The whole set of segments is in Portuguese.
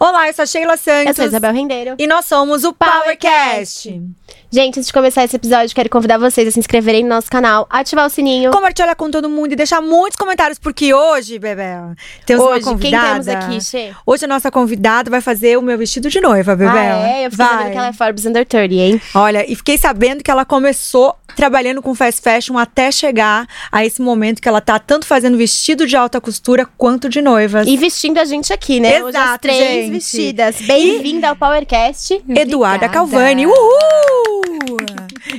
Olá, eu sou a Sheila Santos. Eu sou a Isabel Rendeiro. E nós somos o PowerCast. Gente, antes de começar esse episódio, quero convidar vocês a se inscreverem no nosso canal, ativar o sininho. Compartilhar com todo mundo e deixar muitos comentários, porque hoje, Bebê, temos hoje, uma convidada. quem temos aqui, Xê? Hoje a nossa convidada vai fazer o meu vestido de noiva, Bebê. Ah, é? Eu fiquei vai. sabendo que ela é Forbes Under 30, hein? Olha, e fiquei sabendo que ela começou trabalhando com fast fashion até chegar a esse momento que ela tá tanto fazendo vestido de alta costura quanto de noivas. E vestindo a gente aqui, né? Hoje as Exato, três gente. vestidas. Bem-vinda ao PowerCast. Eduarda Obrigada. Calvani. Uhul!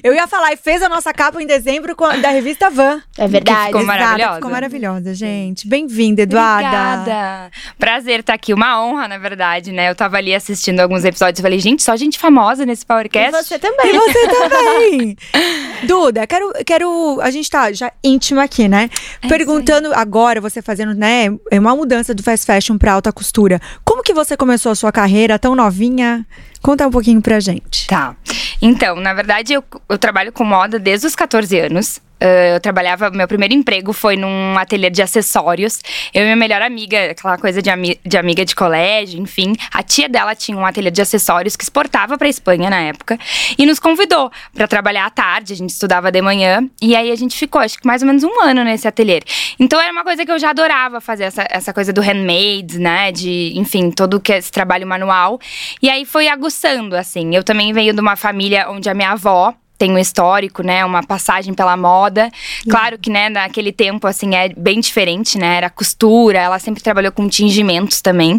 Eu ia falar, e fez a nossa capa em dezembro com a- da revista Van. É verdade. ficou Exato, maravilhosa. Ficou maravilhosa, gente. Bem-vinda, Eduarda. Obrigada. Prazer estar aqui. Uma honra, na verdade, né? Eu tava ali assistindo alguns episódios e falei, gente, só gente famosa nesse E PowerCast. você também. E você também. Duda, quero, quero. A gente tá já íntima aqui, né? É Perguntando agora, você fazendo, né, uma mudança do fast fashion pra alta costura. Como que você começou a sua carreira tão novinha? Conta um pouquinho pra gente. Tá. Então, na verdade, eu, eu trabalho com moda desde os 14 anos. Ah, eu trabalhava, meu primeiro emprego foi num ateliê de acessórios. Eu e minha melhor amiga, aquela coisa de, ami- de amiga de colégio, enfim. A tia dela tinha um ateliê de acessórios que exportava pra Espanha na época e nos convidou pra trabalhar à tarde. A gente estudava de manhã e aí a gente ficou, acho que mais ou menos um ano nesse ateliê. Então era uma coisa que eu já adorava fazer, essa, essa coisa do handmade, né? De, enfim, todo que é esse trabalho manual. E aí foi aguçando, assim. Eu também venho de uma família onde a minha avó tem um histórico, né, uma passagem pela moda. Claro que, né, naquele tempo, assim, é bem diferente, né, era costura, ela sempre trabalhou com tingimentos também.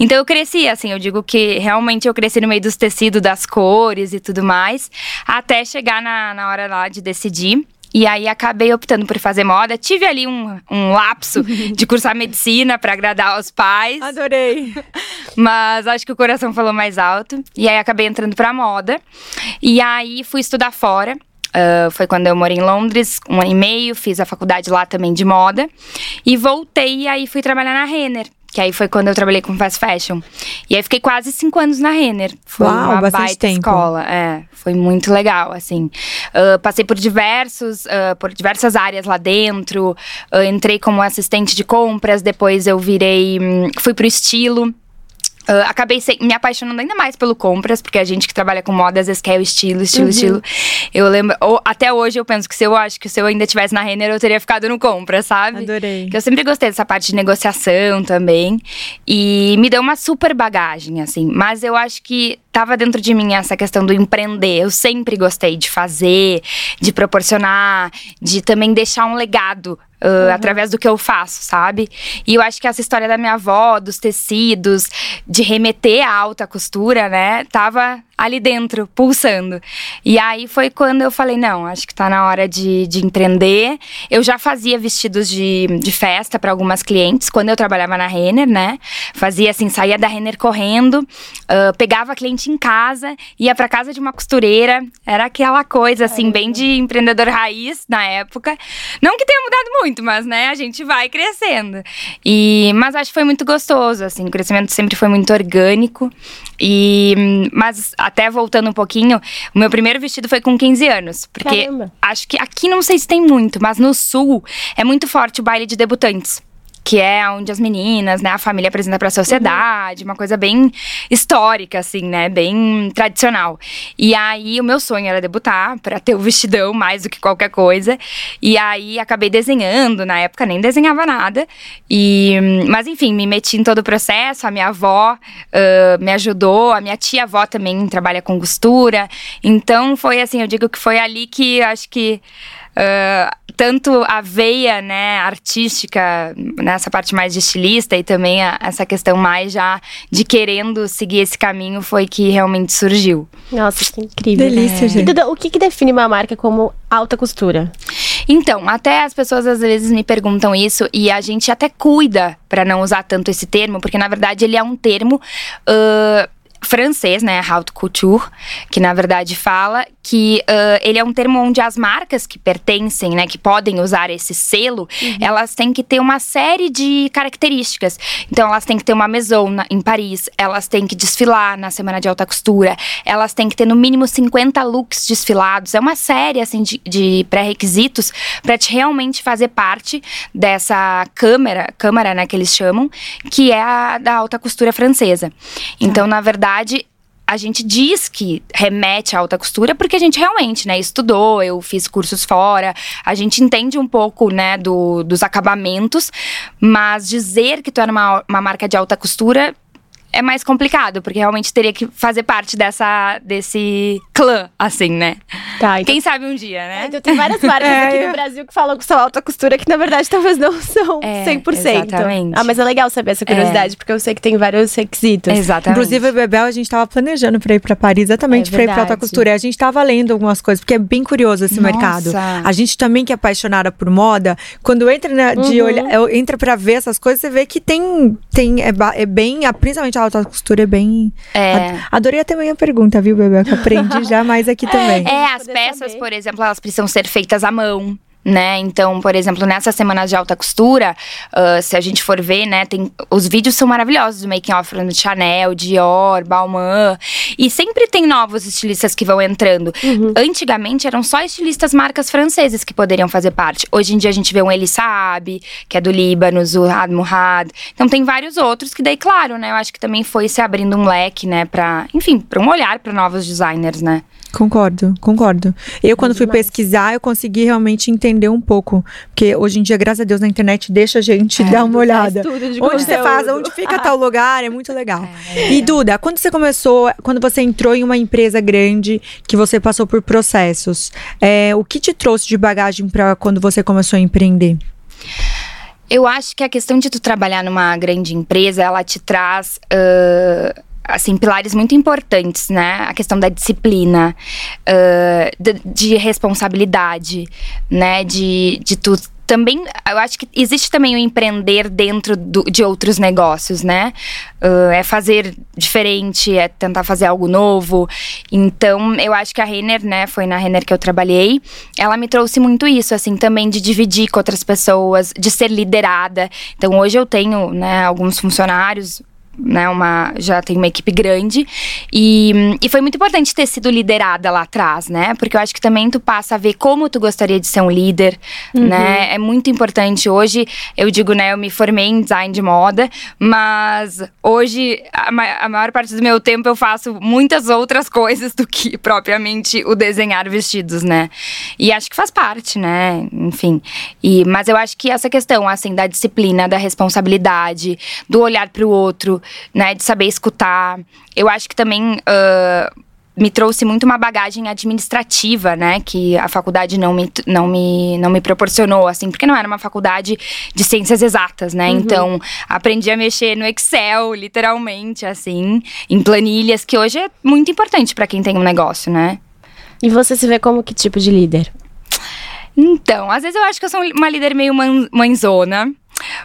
Então eu cresci, assim, eu digo que realmente eu cresci no meio dos tecidos, das cores e tudo mais, até chegar na, na hora lá de decidir. E aí acabei optando por fazer moda. Tive ali um, um lapso de cursar medicina para agradar aos pais. Adorei. Mas acho que o coração falou mais alto. E aí acabei entrando pra moda. E aí fui estudar fora. Ah, foi quando eu morei em Londres, um ano e meio, fiz a faculdade lá também de moda. E voltei e aí fui trabalhar na Renner. Que aí foi quando eu trabalhei com fast fashion. E aí fiquei quase cinco anos na Renner. Foi Uau, uma bastante baita tempo. escola. É, foi muito legal, assim. Ah, passei por diversos, ah, por diversas áreas lá dentro. Ah, entrei como assistente de compras, depois eu virei. hum, fui pro estilo. Ah, acabei se- me apaixonando ainda mais pelo compras, porque a gente que trabalha com moda às vezes quer o estilo, estilo, estilo. Eu lembro, ou- até hoje eu penso que se eu acho que se eu ainda estivesse na Renner, eu teria ficado no compras, sabe? Adorei. Que eu sempre gostei dessa parte de negociação também. E me deu uma super bagagem, assim. Mas eu acho que tava dentro de mim essa questão do empreender. Eu sempre gostei de fazer, de proporcionar, de também deixar um legado. uh, Através do que eu faço, sabe? E eu acho que essa história da minha avó, dos tecidos, de remeter à alta costura, né? Tava ali dentro, pulsando. E aí foi quando eu falei: não, acho que tá na hora de, de empreender. Eu já fazia vestidos de, de festa para algumas clientes quando eu trabalhava na Renner, né? Fazia assim, saía da Renner correndo, ah, pegava a cliente em casa, ia para casa de uma costureira. Era aquela coisa, assim, bem de empreendedor raiz na época. Não que tenha mudado muito, mas, né, a gente vai crescendo. E, mas acho que foi muito gostoso, assim, o crescimento sempre foi muito orgânico. E, mas até voltando um pouquinho, o meu primeiro vestido foi com 15 anos. Porque Caramba. acho que aqui não sei se tem muito, mas no sul é muito forte o baile de debutantes. Que é onde as meninas, né, a família apresenta pra sociedade, uma coisa bem histórica, assim, né, bem tradicional. E aí o meu sonho era debutar, pra ter o vestidão mais do que qualquer coisa. E aí acabei desenhando, na época nem desenhava nada. E, mas enfim, me meti em todo o processo. A minha avó ah, me ajudou, a minha tia-avó também trabalha com costura. Então foi assim, eu digo que foi ali que acho que. Ah, tanto a veia né, artística, nessa parte mais de estilista, e também a- essa questão mais já de querendo seguir esse caminho foi que realmente surgiu. Nossa, que incrível. Delícia, E gente. Duda, o que, que define uma marca como alta costura? Então, até as pessoas às vezes me perguntam isso e a gente até cuida pra não usar tanto esse termo, porque na verdade ele é um termo. ãh, francês, né, haute couture, que na verdade fala que uh, ele é um termo onde as marcas que pertencem, né, que podem usar esse selo, uhum. elas têm que ter uma série de características. Então, elas têm que ter uma maison na, em Paris, elas têm que desfilar na semana de alta costura, elas têm que ter no mínimo 50 looks desfilados. É uma série assim de, de pré-requisitos para te realmente fazer parte dessa câmara, câmara, né, que eles chamam, que é a da alta costura francesa. Então, na verdade, a gente diz que remete à alta costura porque a gente realmente, né, estudou, eu fiz cursos fora, a gente entende um pouco, né, do, dos acabamentos, mas dizer que tu é uma, uma marca de alta costura é mais complicado, porque realmente teria que fazer parte dessa, desse clã, assim, né? Tá, então... Quem sabe um dia, né? É, então tem várias marcas é, aqui no Brasil que falam que são alta costura, que na verdade talvez não são é, 100%. Exatamente. Ah, mas é legal saber essa curiosidade, é. porque eu sei que tem vários requisitos. Exatamente. Inclusive, o Bebel, a gente tava planejando pra ir pra Paris, exatamente é pra ir pra alta costura. E a gente tava lendo algumas coisas, porque é bem curioso esse Nossa. mercado. A gente também que é apaixonada por moda, quando entra né, de uhum. olhar, entra pra ver essas coisas, você vê que tem, tem é, é bem, principalmente a alta costura é bem. É. Adorei até a minha pergunta, viu, Bebel? Que aprendi já mais aqui também. É, as peças, saber. por exemplo, elas precisam ser feitas à mão né? Então, por exemplo, nessas semanas de alta costura, uh, se a gente for ver, né, tem os vídeos são maravilhosos do making off de Chanel, Dior, Balmain, e sempre tem novos estilistas que vão entrando. Uhum. Antigamente eram só estilistas marcas francesas que poderiam fazer parte. Hoje em dia a gente vê um Eli Saab, que é do Líbano, Zuhad Murad. Então tem vários outros que daí, claro, né, eu acho que também foi se abrindo um leque, né, para, enfim, para um olhar para novos designers, né? Concordo, concordo. Eu, quando fui pesquisar, eu consegui realmente entender um pouco. Porque hoje em dia, graças a Deus, na internet deixa a gente é, dar uma olhada. onde conteúdo. você faz, onde fica tal lugar, é muito legal. É, e Duda, quando você começou, quando você entrou em uma empresa grande, que você passou por processos, é, o que te trouxe de bagagem para quando você começou a empreender? Eu acho que a questão de tu trabalhar numa grande empresa, ela te traz. Uh assim, pilares muito importantes, né? A questão da disciplina, uh, de, de, responsabilidade, né? De, de tu também, eu acho que existe também o empreender dentro do, de outros negócios, né? Uh, é fazer diferente, é tentar fazer algo novo. Então, eu acho que a Renner, né, foi na Renner que eu trabalhei, ela me trouxe muito isso, assim, também de dividir com outras pessoas, de ser liderada. Então, hoje eu tenho, né, alguns funcionários, né, uma, já tem uma equipe grande. E, e foi muito importante ter sido liderada lá atrás, né? Porque eu acho que também tu passa a ver como tu gostaria de ser um líder, uhum. né? É muito importante. Hoje, eu digo, né, eu me formei em design de moda, mas hoje, a, ma a maior parte do meu tempo eu faço muitas outras coisas do que propriamente o desenhar vestidos, né? E acho que faz parte, né? Enfim. E, mas eu acho que essa questão, assim, da disciplina, da responsabilidade, do olhar para o outro, né, de saber escutar. Eu acho que também uh, me trouxe muito uma bagagem administrativa, né, que a faculdade não me, não me, não me proporcionou, assim, porque não era uma faculdade de ciências exatas, né, uhum. então aprendi a mexer no Excel, literalmente, assim, em planilhas, que hoje é muito importante para quem tem um negócio, né. E você se vê como que tipo de líder? Então, às vezes eu acho que eu sou uma líder meio mãezona.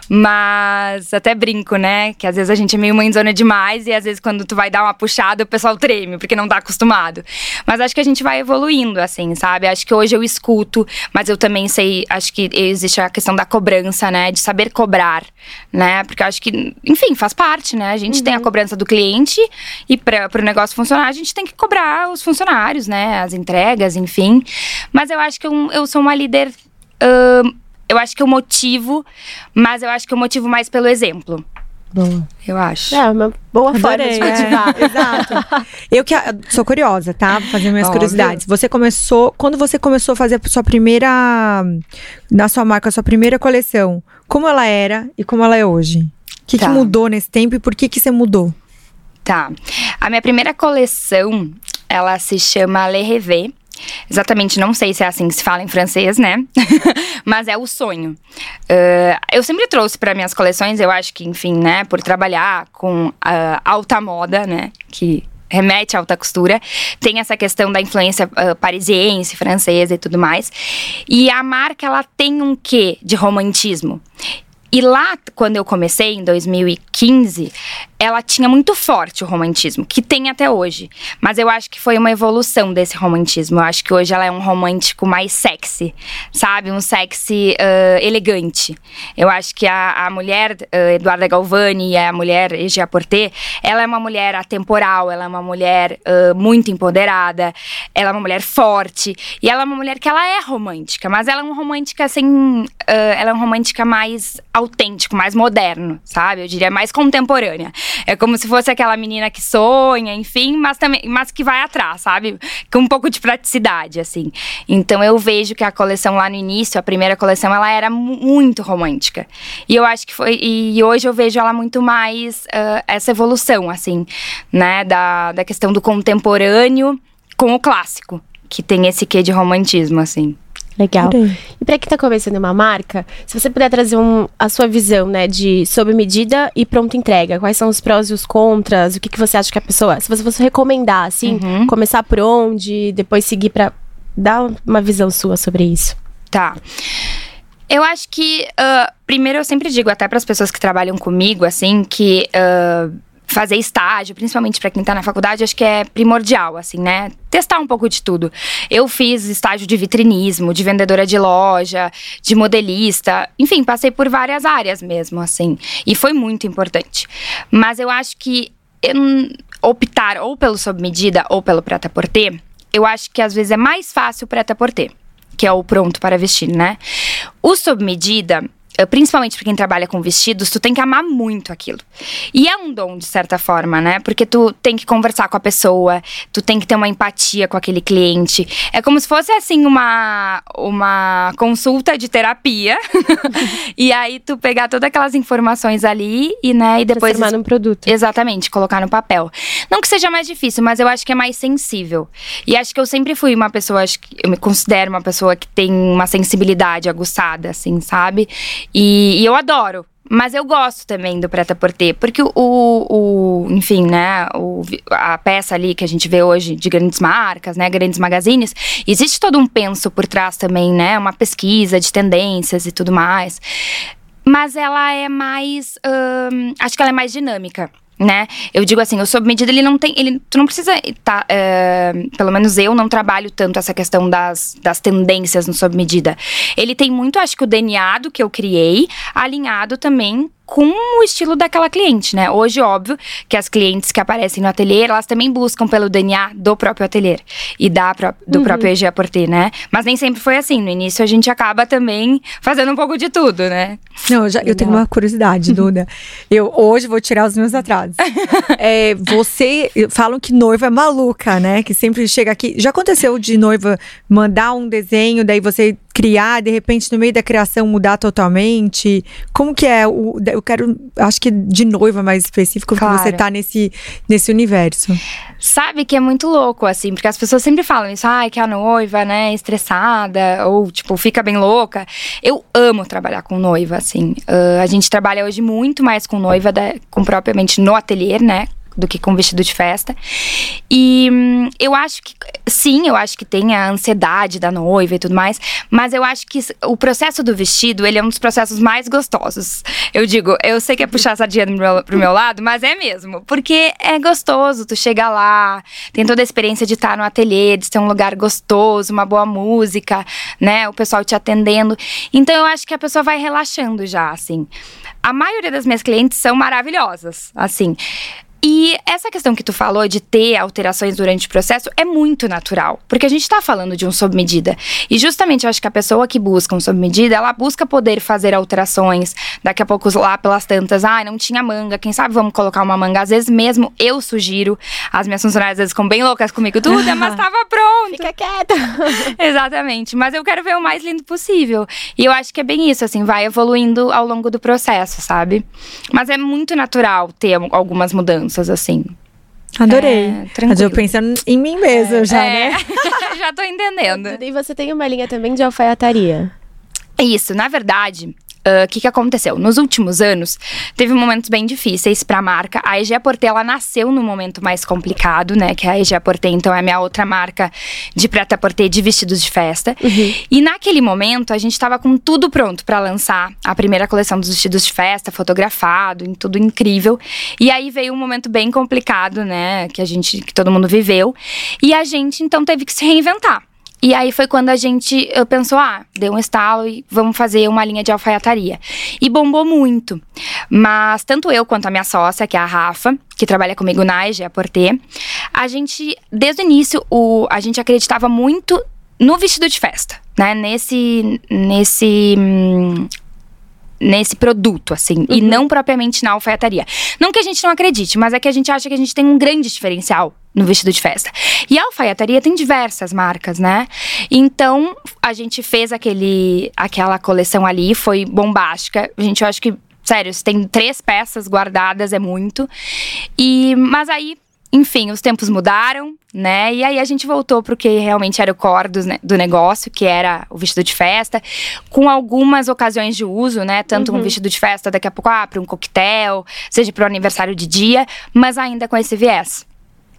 Mas até brinco, né? Que às vezes a gente é meio mãezona demais e às vezes quando tu vai dar uma puxada o pessoal treme, porque não tá acostumado. Mas acho que a gente vai evoluindo, assim, sabe? Acho que hoje eu escuto, mas eu também sei, acho que existe a questão da cobrança, né? De saber cobrar, né? Porque acho que, enfim, faz parte, né? A gente uhum. tem a uhum. cobrança do cliente e para o negócio funcionar, a gente tem que cobrar os funcionários, né? As entregas, enfim. Mas eu acho que eu, eu sou uma líder. Uh, eu acho que eu motivo, mas eu acho que eu motivo mais pelo exemplo. Boa. Eu acho. É, uma boa Adorei, forma de motivar. É, exato. Eu que sou curiosa, tá? Vou fazer minhas Óbvio. curiosidades. Você começou. Quando você começou a fazer a sua primeira. Na sua marca, a sua primeira coleção, como ela era e como ela é hoje? O que, tá. que mudou nesse tempo e por que, que você mudou? Tá. A minha primeira coleção, ela se chama Le Rêve. Exatamente, não sei se é assim que se fala em francês, né? Mas é o sonho. Uh, eu sempre trouxe para minhas coleções, eu acho que, enfim, né, por trabalhar com uh, alta moda, né, que remete à alta costura, tem essa questão da influência uh, parisiense, francesa e tudo mais. E a marca, ela tem um quê de romantismo. E lá, quando eu comecei, em 2015, ela tinha muito forte o romantismo, que tem até hoje. Mas eu acho que foi uma evolução desse romantismo. Eu acho que hoje ela é um romântico mais sexy, sabe? Um sexy uh, elegante. Eu acho que a, a mulher, uh, Eduarda Galvani, e a mulher Egia Porté, ela é uma mulher atemporal, ela é uma mulher uh, muito empoderada, ela é uma mulher forte. E ela é uma mulher que ela é romântica, mas ela é uma romântica assim. ela é uma romântica mais autêntico, mais moderno, sabe? Eu diria mais contemporânea. É como se fosse aquela menina que sonha, enfim, mas também, mas que vai atrás, sabe? Com um pouco de praticidade, assim. Então eu vejo que a coleção lá no início, a primeira coleção, ela era muito romântica. E eu acho que foi e hoje eu vejo ela muito mais uh, essa evolução, assim, né, da, da questão do contemporâneo com o clássico, que tem esse quê de romantismo, assim. Legal. E para quem está começando uma marca, se você puder trazer um, a sua visão, né, de sob medida e pronta entrega, quais são os prós e os contras, o que, que você acha que a pessoa, se você fosse recomendar, assim, uhum. começar por onde, depois seguir para dar uma visão sua sobre isso. Tá. Eu acho que, uh, primeiro, eu sempre digo até para as pessoas que trabalham comigo, assim, que uh, fazer estágio, principalmente para quem tá na faculdade, acho que é primordial, assim, né? Testar um pouco de tudo. Eu fiz estágio de vitrinismo, de vendedora de loja, de modelista, enfim, passei por várias áreas mesmo, assim. E foi muito importante. Mas eu acho que eu, optar ou pelo sob medida ou pelo preta-porter, eu acho que às vezes é mais fácil o preta-porter que é o pronto para vestir, né? O sob medida, principalmente para quem trabalha com vestidos, tu tem que amar muito aquilo. E é um dom, de certa forma, né? Porque tu tem que conversar com a pessoa, tu tem que ter uma empatia com aquele cliente. É como se fosse, assim, uma, uma consulta de terapia. e aí tu pegar todas aquelas informações ali e, né, e depois. Transformar num produto. Exatamente, colocar no papel. Não que seja mais difícil, mas eu acho que é mais sensível. E acho que eu sempre fui uma pessoa, acho que eu me considero uma pessoa que tem uma sensibilidade aguçada, assim, sabe? E, e eu adoro. Mas eu gosto também do Preta Porter, porque o, o, enfim, né, o, a peça ali que a gente vê hoje de grandes marcas, né, grandes magazines, existe todo um penso por trás também, né, uma pesquisa de tendências e tudo mais. Mas ela é mais, hum, acho que ela é mais dinâmica né? Eu digo assim, o sob medida ele não tem, ele, tu não precisa tá, é, pelo menos eu não trabalho tanto essa questão das, das tendências no sob medida. Ele tem muito, acho que o DNA do que eu criei, alinhado também com o estilo daquela cliente, né? Hoje, óbvio, que as clientes que aparecem no ateliê, elas também buscam pelo DNA do próprio ateliê e da, do uhum. próprio EG Porter, né? Mas nem sempre foi assim. No início, a gente acaba também fazendo um pouco de tudo, né? Não, eu, já, eu tenho uma curiosidade, Duda. eu hoje vou tirar os meus atrasos. é, você, falam que noiva é maluca, né? Que sempre chega aqui. Já aconteceu de noiva mandar um desenho, daí você criar, de repente, no meio da criação, mudar totalmente? Como que é? O, eu quero, acho que de noiva mais específico, claro. porque você tá nesse, nesse universo. Sabe que é muito louco, assim, porque as pessoas sempre falam isso, ai, ah, que a noiva, né, estressada, ou, tipo, fica bem louca. Eu amo trabalhar com noiva, assim. Uh, a gente trabalha hoje muito mais com noiva, da, com propriamente no ateliê, né? Do que com vestido de festa. E hum, eu acho que, sim, eu acho que tem a ansiedade da noiva e tudo mais, mas eu acho que o processo do vestido, ele é um dos processos mais gostosos. Eu digo, eu sei que é puxar a sardinha pro meu, lado, mas é mesmo, porque é gostoso, tu chega lá, tem toda a experiência de estar no ateliê, de ter um lugar gostoso, uma boa música, né, o pessoal te atendendo. Então eu acho que a pessoa vai relaxando já, assim. A maioria das minhas clientes são maravilhosas, assim. E essa questão que tu falou de ter alterações durante o processo é muito natural, porque a gente está falando de um sob medida. E justamente eu acho que a pessoa que busca um sob medida, ela busca poder fazer alterações. Daqui a pouco lá pelas tantas, ah, não tinha manga, quem sabe vamos colocar uma manga. Às vezes mesmo eu sugiro, as minhas funcionárias às vezes ficam bem loucas comigo, tudo, mas estava pronto. Fica quieta. Exatamente, mas eu quero ver o mais lindo possível. E eu acho que é bem isso, assim, vai evoluindo ao longo do processo, sabe? Mas é muito natural ter algumas mudanças mudanças, assim. Adorei. É, Mas eu pensando em mim mesma é, já, é. né? já tô entendendo. E você tem uma linha também de alfaiataria. Isso, na verdade, o uh, que, que aconteceu? Nos últimos anos, teve momentos bem difíceis para a marca. A EG Porter, ela nasceu no momento mais complicado, né? Que a EG Porter, então, é a minha outra marca de preta porter de vestidos de festa. Uhum. E naquele momento, a gente estava com tudo pronto para lançar a primeira coleção dos vestidos de festa, fotografado, em tudo incrível. E aí veio um momento bem complicado, né? Que a gente, que todo mundo viveu. E a gente, então, teve que se reinventar. E aí foi quando a gente pensou, ah, deu um estalo e vamos fazer uma linha de alfaiataria. E bombou muito. Mas tanto eu quanto a minha sócia, que é a Rafa, que trabalha comigo na EG, a Porter, a gente, desde o início, o, a gente acreditava muito no vestido de festa, né? Nesse, nesse hum, nesse produto, assim, uhum. e não propriamente na alfaiataria. Não que a gente não acredite, mas é que a gente acha que a gente tem um grande diferencial no vestido de festa. E a alfaiataria tem diversas marcas, né? Então, a gente fez aquele, aquela coleção ali, foi bombástica. A gente, eu acho que, sério, se tem três peças guardadas, é muito. E, mas aí enfim, os tempos mudaram, né? E aí a gente voltou para o que realmente era o core do, do, negócio, que era o vestido de festa, com algumas ocasiões de uso, né? Tanto uhum. um vestido de festa, daqui a pouco, ah, para um coquetel, seja para o aniversário de dia, mas ainda com esse viés.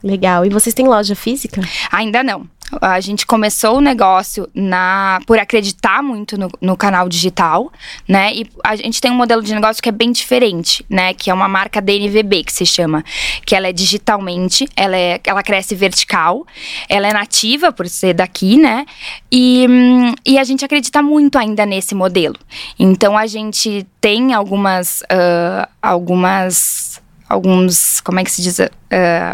Legal. E vocês têm loja física? Ainda não. A gente começou o negócio na por acreditar muito no, no, canal digital, né? E a gente tem um modelo de negócio que é bem diferente, né? Que é uma marca DNVB que se chama, que ela é digitalmente, ela é, ela cresce vertical, ela é nativa por ser daqui, né? E, e a gente acredita muito ainda nesse modelo. Então a gente tem algumas uh, algumas alguns, como é que se diz, uh,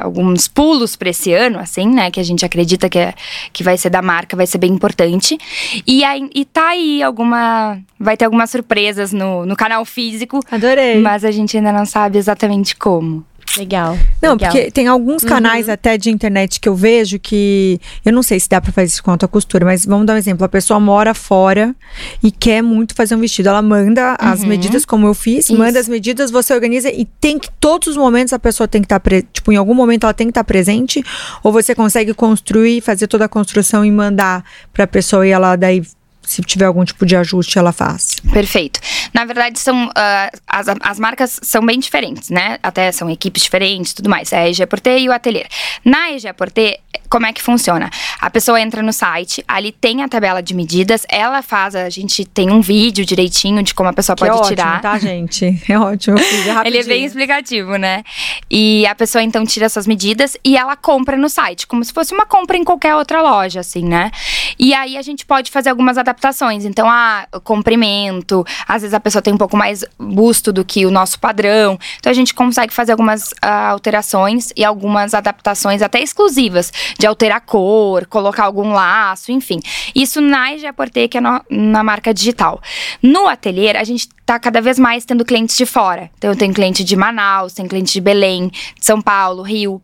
alguns pulos para esse ano, assim, né? Que a gente acredita que, é, que vai ser da marca, vai ser bem importante. E, aí, e tá aí alguma. Vai ter algumas surpresas no, no canal físico. Adorei. Mas a gente ainda não sabe exatamente como. Legal. Não, legal. porque tem alguns canais uhum. até de internet que eu vejo que. Eu não sei se dá pra fazer isso com a costura, mas vamos dar um exemplo. A pessoa mora fora e quer muito fazer um vestido. Ela manda uhum. as medidas, como eu fiz, isso. manda as medidas, você organiza e tem que. Todos os momentos a pessoa tem que estar. Tá tipo, em algum momento ela tem que estar tá presente. Ou você consegue construir, fazer toda a construção e mandar pra pessoa e ela daí se tiver algum tipo de ajuste, ela faz. Perfeito. Na verdade, são uh, as, as marcas são bem diferentes, né? Até são equipes diferentes tudo mais. É a EG Porter e o Atelier. Na EG Porter, como é que funciona? A pessoa entra no site, ali tem a tabela de medidas, ela faz, a gente tem um vídeo direitinho de como a pessoa que pode é tirar. Ótimo, tá, gente? É ótimo. É Ele é bem explicativo, né? E a pessoa então tira suas medidas e ela compra no site, como se fosse uma compra em qualquer outra loja, assim, né? E aí a gente pode fazer algumas adaptações adaptações. Então, ah, comprimento, às vezes a pessoa tem um pouco mais busto do que o nosso padrão. Então, a gente consegue fazer algumas uh, alterações e algumas adaptações até exclusivas, de alterar cor, colocar algum laço, enfim. Isso na IG Porter, que é no, na marca digital. No ateliê, a gente tá cada vez mais tendo clientes de fora. Então, eu tenho cliente de Manaus, tem cliente de Belém, de São Paulo, Rio.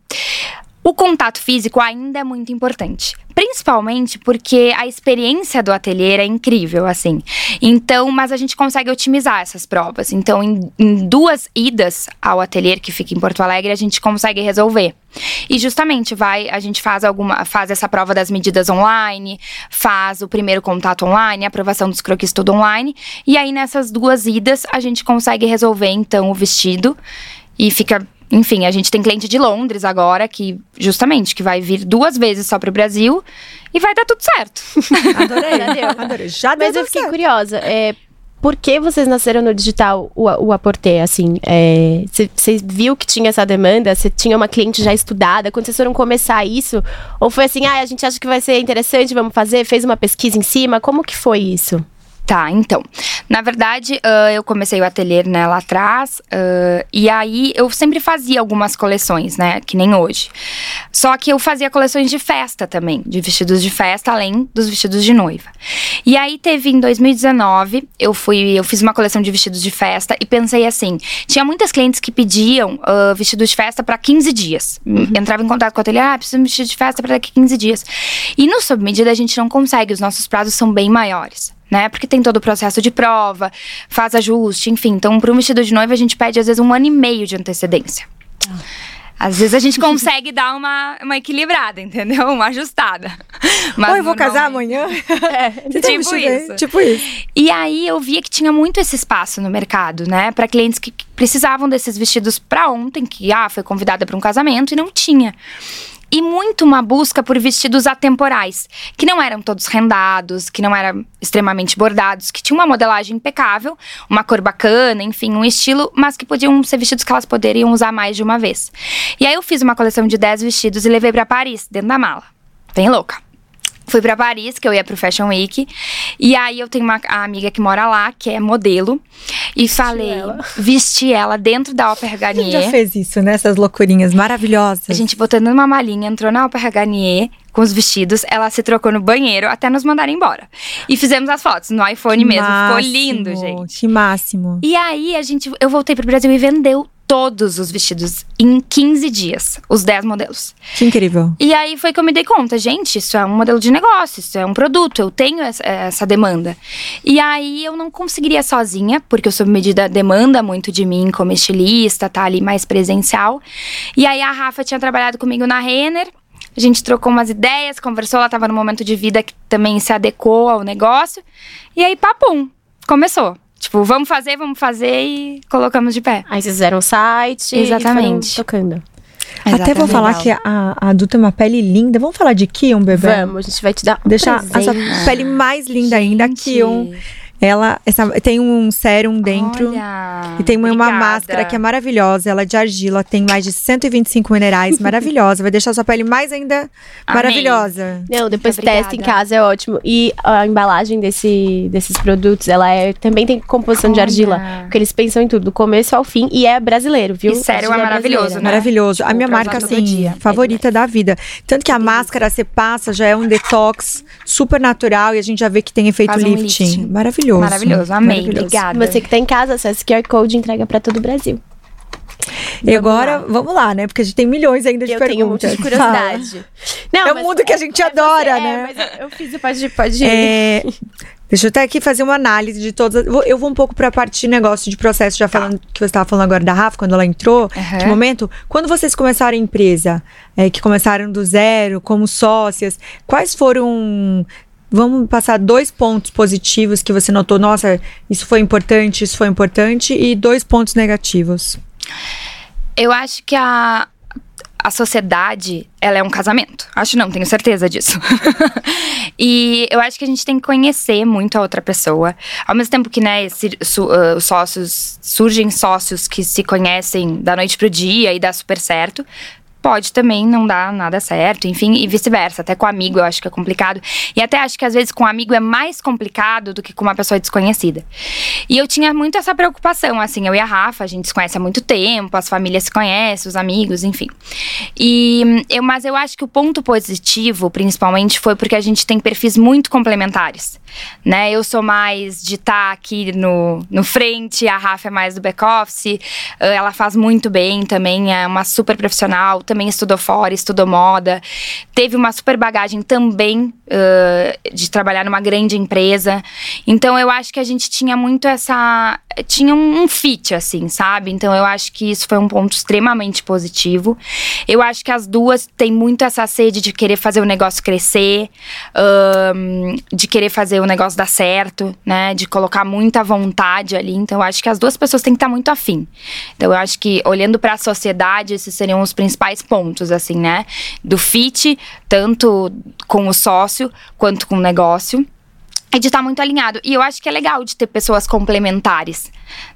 O contato físico ainda é muito importante. Principalmente porque a experiência do ateliê é incrível, assim. Então, mas a gente consegue otimizar essas provas. Então, em, em duas idas ao ateliê que fica em Porto Alegre, a gente consegue resolver. E justamente vai, a gente faz alguma, faz essa prova das medidas online, faz o primeiro contato online, aprovação dos croquis tudo online, e aí nessas duas idas a gente consegue resolver então o vestido e fica enfim, a gente tem cliente de Londres agora que, justamente, que vai vir duas vezes só para o Brasil e vai dar tudo certo. Adorei, já deu. Adorei. Já Mas eu fiquei certo. curiosa. É, por que vocês nasceram no digital, o, o Aporté, assim? Você é, viu que tinha essa demanda? Você tinha uma cliente já estudada? Quando vocês foram começar isso? Ou foi assim, ah, a gente acha que vai ser interessante, vamos fazer? Fez uma pesquisa em cima? Como que foi isso? Tá, então. Na verdade, uh, eu comecei o ateliê né, lá atrás, uh, e aí eu sempre fazia algumas coleções, né? Que nem hoje. Só que eu fazia coleções de festa também, de vestidos de festa, além dos vestidos de noiva. E aí teve em 2019, eu fui, eu fiz uma coleção de vestidos de festa e pensei assim: tinha muitas clientes que pediam uh, vestidos de festa para 15 dias. Uhum. Entrava em contato com o ateliê, ah, preciso de um vestido de festa para daqui 15 dias. E no sob medida a gente não consegue, os nossos prazos são bem maiores né? Porque tem todo o processo de prova, faz ajuste, enfim. Então, para um vestido de noiva, a gente pede às vezes um ano e meio de antecedência. Ah. Às vezes a gente consegue dar uma, uma equilibrada, entendeu? Uma ajustada. Mas Oi, eu vou casar amanhã. É, tipo isso. Tipo isso. E aí eu via que tinha muito esse espaço no mercado, né? Para clientes que precisavam desses vestidos para ontem, que ah, foi convidada para um casamento e não tinha e muito uma busca por vestidos atemporais, que não eram todos rendados, que não eram extremamente bordados, que tinham uma modelagem impecável, uma cor bacana, enfim, um estilo, mas que podiam ser vestidos que elas poderiam usar mais de uma vez. E aí eu fiz uma coleção de 10 vestidos e levei para Paris, dentro da mala. Bem louca. Fui para Paris, que eu ia pro Fashion Week. E aí eu tenho uma amiga que mora lá, que é modelo. E falei, ela. vesti ela dentro da Opera Garnier. A gente já fez isso, né? Essas loucurinhas maravilhosas. A gente botando numa malinha, entrou na Opera Garnier com os vestidos. Ela se trocou no banheiro até nos mandar embora. E fizemos as fotos no iPhone que mesmo. Máximo, Ficou lindo, gente. Que máximo. E aí a gente, eu voltei pro Brasil e vendeu todos os vestidos em 15 dias, os 10 modelos. Que incrível. E aí foi que eu me dei conta, gente, isso é um modelo de negócio, isso é um produto, eu tenho essa, essa demanda. E aí eu não conseguiria sozinha, porque o sob medida demanda muito de mim como estilista, tá ali mais presencial. E aí a Rafa tinha trabalhado comigo na Renner, a gente trocou umas ideias, conversou, ela estava num momento de vida que também se adequou ao negócio. E aí, papum, começou. Tipo, vamos fazer, vamos fazer e colocamos de pé. Aí vocês fizeram o site. Exatamente. tocando. Exatamente. Até vou falar que a, a Adu tem uma pele linda. Vamos falar de Kion, bebê? Vamos, a gente vai te dar um Deixar presente. essa pele mais linda gente. ainda, Kion. Ela essa, tem um sérum dentro. Olha, e tem uma, uma máscara que é maravilhosa. Ela é de argila, tem mais de 125 minerais, maravilhosa. Vai deixar sua pele mais ainda Amei. maravilhosa. Não, depois testa em casa, é ótimo. E a embalagem desse, desses produtos, ela é, também tem composição Olha. de argila. Porque eles pensam em tudo, do começo ao fim. E é brasileiro, viu? E sério, é, é maravilhoso, né? Maravilhoso. A minha marca, assim, favorita é da vida. Tanto que a máscara você passa, já é um detox super natural. E a gente já vê que tem efeito lifting. Um lifting. Maravilhoso maravilhoso. Maravilhoso, amei. Maravilhoso. Obrigada. Você que tá em casa, acesse QR Code e entrega para todo o Brasil. E agora, lá. vamos lá, né? Porque a gente tem milhões ainda de eu perguntas. Eu tenho curiosidade. Não, é o mundo que a gente é, adora, é né? É, mas eu, eu fiz pode, pode é, Deixa eu até aqui fazer uma análise de todas. Eu vou um pouco para a parte de negócio, de processo, já falando tá. que você estava falando agora da Rafa, quando ela entrou. Uhum. Que momento? Quando vocês começaram a empresa, é, que começaram do zero, como sócias, quais foram Vamos passar dois pontos positivos que você notou. Nossa, isso foi importante, isso foi importante. E dois pontos negativos. Eu acho que a, a sociedade, ela é um casamento. Acho não, tenho certeza disso. e eu acho que a gente tem que conhecer muito a outra pessoa. Ao mesmo tempo que, né, su, uh, os sócios, surgem sócios que se conhecem da noite pro dia e dá super certo pode também não dar nada certo, enfim, e vice-versa. Até com amigo eu acho que é complicado. E até acho que às vezes com amigo é mais complicado do que com uma pessoa desconhecida. E eu tinha muito essa preocupação, assim, eu e a Rafa, a gente se conhece há muito tempo, as famílias se conhecem, os amigos, enfim. E eu, mas eu acho que o ponto positivo, principalmente, foi porque a gente tem perfis muito complementares, né? Eu sou mais de estar tá aqui no, no frente, a Rafa é mais do back-office, ela faz muito bem também, é uma super profissional, também estudou fora, estudou moda. Teve uma super bagagem também uh, de trabalhar numa grande empresa. Então eu acho que a gente tinha muito essa. Tinha um, um fit, assim, sabe? Então eu acho que isso foi um ponto extremamente positivo. Eu acho que as duas têm muito essa sede de querer fazer o negócio crescer, de querer fazer o negócio dar certo, né? De colocar muita vontade ali. Então eu acho que as duas pessoas têm que estar muito afim. Então eu acho que olhando para a sociedade, esses seriam os principais pontos, assim, né? Do fit, tanto com o sócio quanto com o negócio. E de estar muito alinhado. E eu acho que é legal de ter pessoas complementares,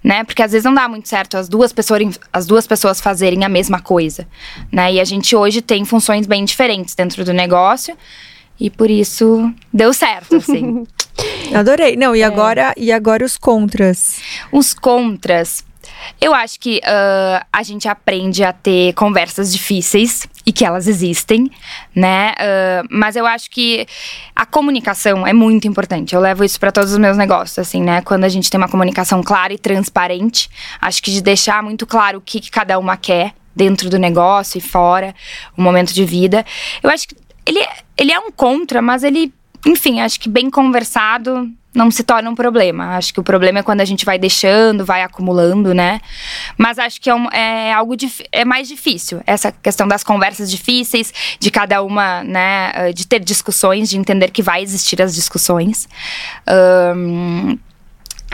né? Porque às vezes não dá muito certo as duas pessoas, as duas pessoas fazerem a mesma coisa, né? E a gente hoje tem funções bem diferentes dentro do negócio. E por isso deu certo, assim. Adorei. Não, e é. agora e agora os contras? Os contras. Eu acho que uh, a gente aprende a ter conversas difíceis e que elas existem, né? Uh, mas eu acho que a comunicação é muito importante. Eu levo isso para todos os meus negócios, assim, né? Quando a gente tem uma comunicação clara e transparente, acho que de deixar muito claro o que, que cada uma quer dentro do negócio e fora, o momento de vida. Eu acho que ele, ele é um contra, mas ele, enfim, acho que bem conversado não se torna um problema. Acho que o problema é quando a gente vai deixando, vai acumulando, né? Mas acho que é, um, é algo é mais difícil. Essa questão das conversas difíceis, de cada uma, né? De ter discussões, de entender que vai existir as discussões. Um,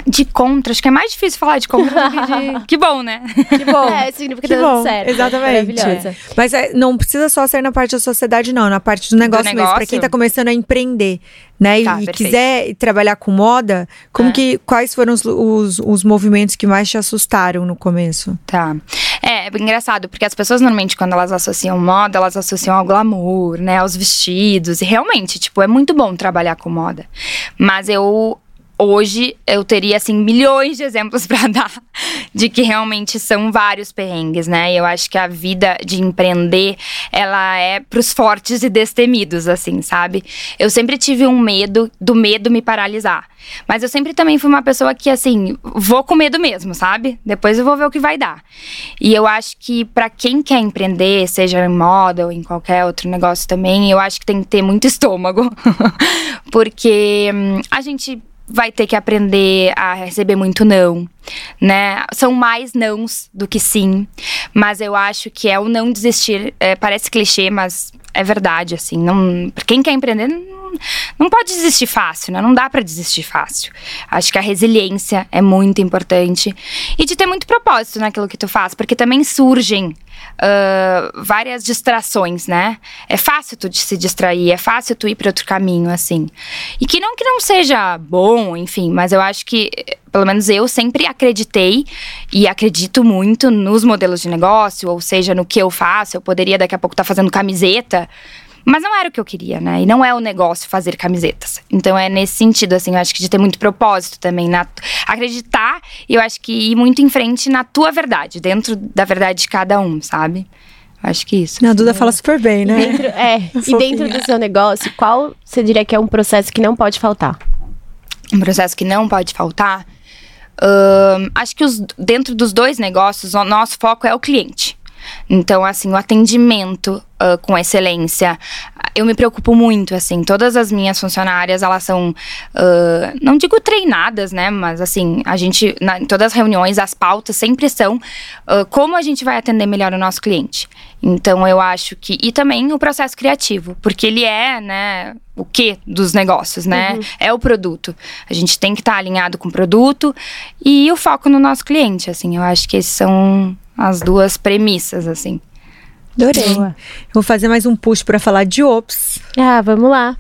de contra, acho que é mais difícil falar de contra do que de. que bom, né? Que bom. É, significa que, que deu certo. Exatamente. Maravilhosa. Mas é, não precisa só ser na parte da sociedade, não, na parte do negócio, do negócio. mesmo. Pra quem tá começando a empreender, né? Tá, e perfeito. quiser trabalhar com moda, como é. que. Quais foram os, os, os, movimentos que mais te assustaram no começo? Tá. É, é engraçado, porque as pessoas normalmente, quando elas associam moda, elas associam ao glamour, né? Aos vestidos. E realmente, tipo, é muito bom trabalhar com moda. Mas eu hoje eu teria assim milhões de exemplos para dar de que realmente são vários perrengues, né? Eu acho que a vida de empreender, ela é pros fortes e destemidos, assim, sabe? Eu sempre tive um medo do medo me paralisar. Mas eu sempre também fui uma pessoa que assim, vou com medo mesmo, sabe? Depois eu vou ver o que vai dar. E eu acho que para quem quer empreender, seja em moda ou em qualquer outro negócio também, eu acho que tem que ter muito estômago. Porque hum, a gente vai ter que aprender a receber muito não, né? São mais nãos do que sim, mas eu acho que é o não desistir. É, parece clichê, mas é verdade, assim. Não, quem quer empreender não, pode desistir fácil, né? Não dá para desistir fácil. Acho que a resiliência é muito importante e de ter muito propósito naquilo que tu faz, porque também surgem uh, várias distrações, né? É fácil tu se distrair, é fácil tu ir para outro caminho, assim. E que não que não seja bom, enfim, mas eu acho que, pelo menos eu sempre acreditei e acredito muito nos modelos de negócio, ou seja, no que eu faço. Eu poderia daqui a pouco estar tá fazendo camiseta. Mas não era o que eu queria, né? E não é o negócio fazer camisetas. Então é nesse sentido, assim, eu acho que de ter muito propósito também. Na, acreditar e eu acho que ir muito em frente na tua verdade, dentro da verdade de cada um, sabe? Acho que isso. a Duda fala super bem, né? E dentro, é, e dentro do seu negócio, qual você diria que é um processo que não pode faltar? Um processo que não pode faltar? Uh, acho que os, dentro dos dois negócios, o nosso foco é o cliente. Então, assim, o atendimento uh, com excelência. Eu me preocupo muito, assim. Todas as minhas funcionárias, elas são, uh, não digo treinadas, né? Mas, assim, a gente, na, em todas as reuniões, as pautas sempre são uh, como a gente vai atender melhor o nosso cliente. Então, eu acho que. E também o processo criativo, porque ele é, né? O que dos negócios, né? Uhum. É o produto. A gente tem que estar tá alinhado com o produto e o foco no nosso cliente, assim. Eu acho que esses são as duas premissas, assim. Adorei. Boa. Vou fazer mais um push para falar de Ops. Ah, vamos lá.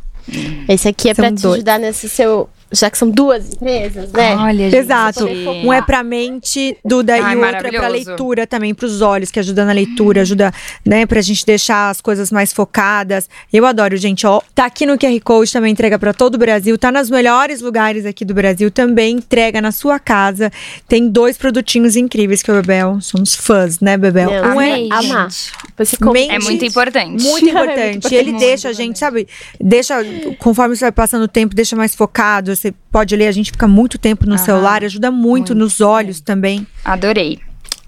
Esse aqui é para te ajudar nesse seu já que são duas empresas, né? Olha, gente, Exato. Um é pra mente, Duda, Ai, e o outro é pra leitura também, pros olhos, que ajuda na leitura, ajuda, né, pra gente deixar as coisas mais focadas. Eu adoro, gente, ó. Tá aqui no QR Code, também entrega pra todo o Brasil, tá nos melhores lugares aqui do Brasil, também entrega na sua casa. Tem dois produtinhos incríveis que o Bebel, somos fãs, né, Bebel? Não, um é amar. Mente, é muito importante. Muito importante. é muito Ele deixa a gente, sabe, deixa, conforme você vai passando o tempo, deixa mais focado, você pode ler, a gente fica muito tempo no celular, ajuda muito, muito nos olhos também. Adorei.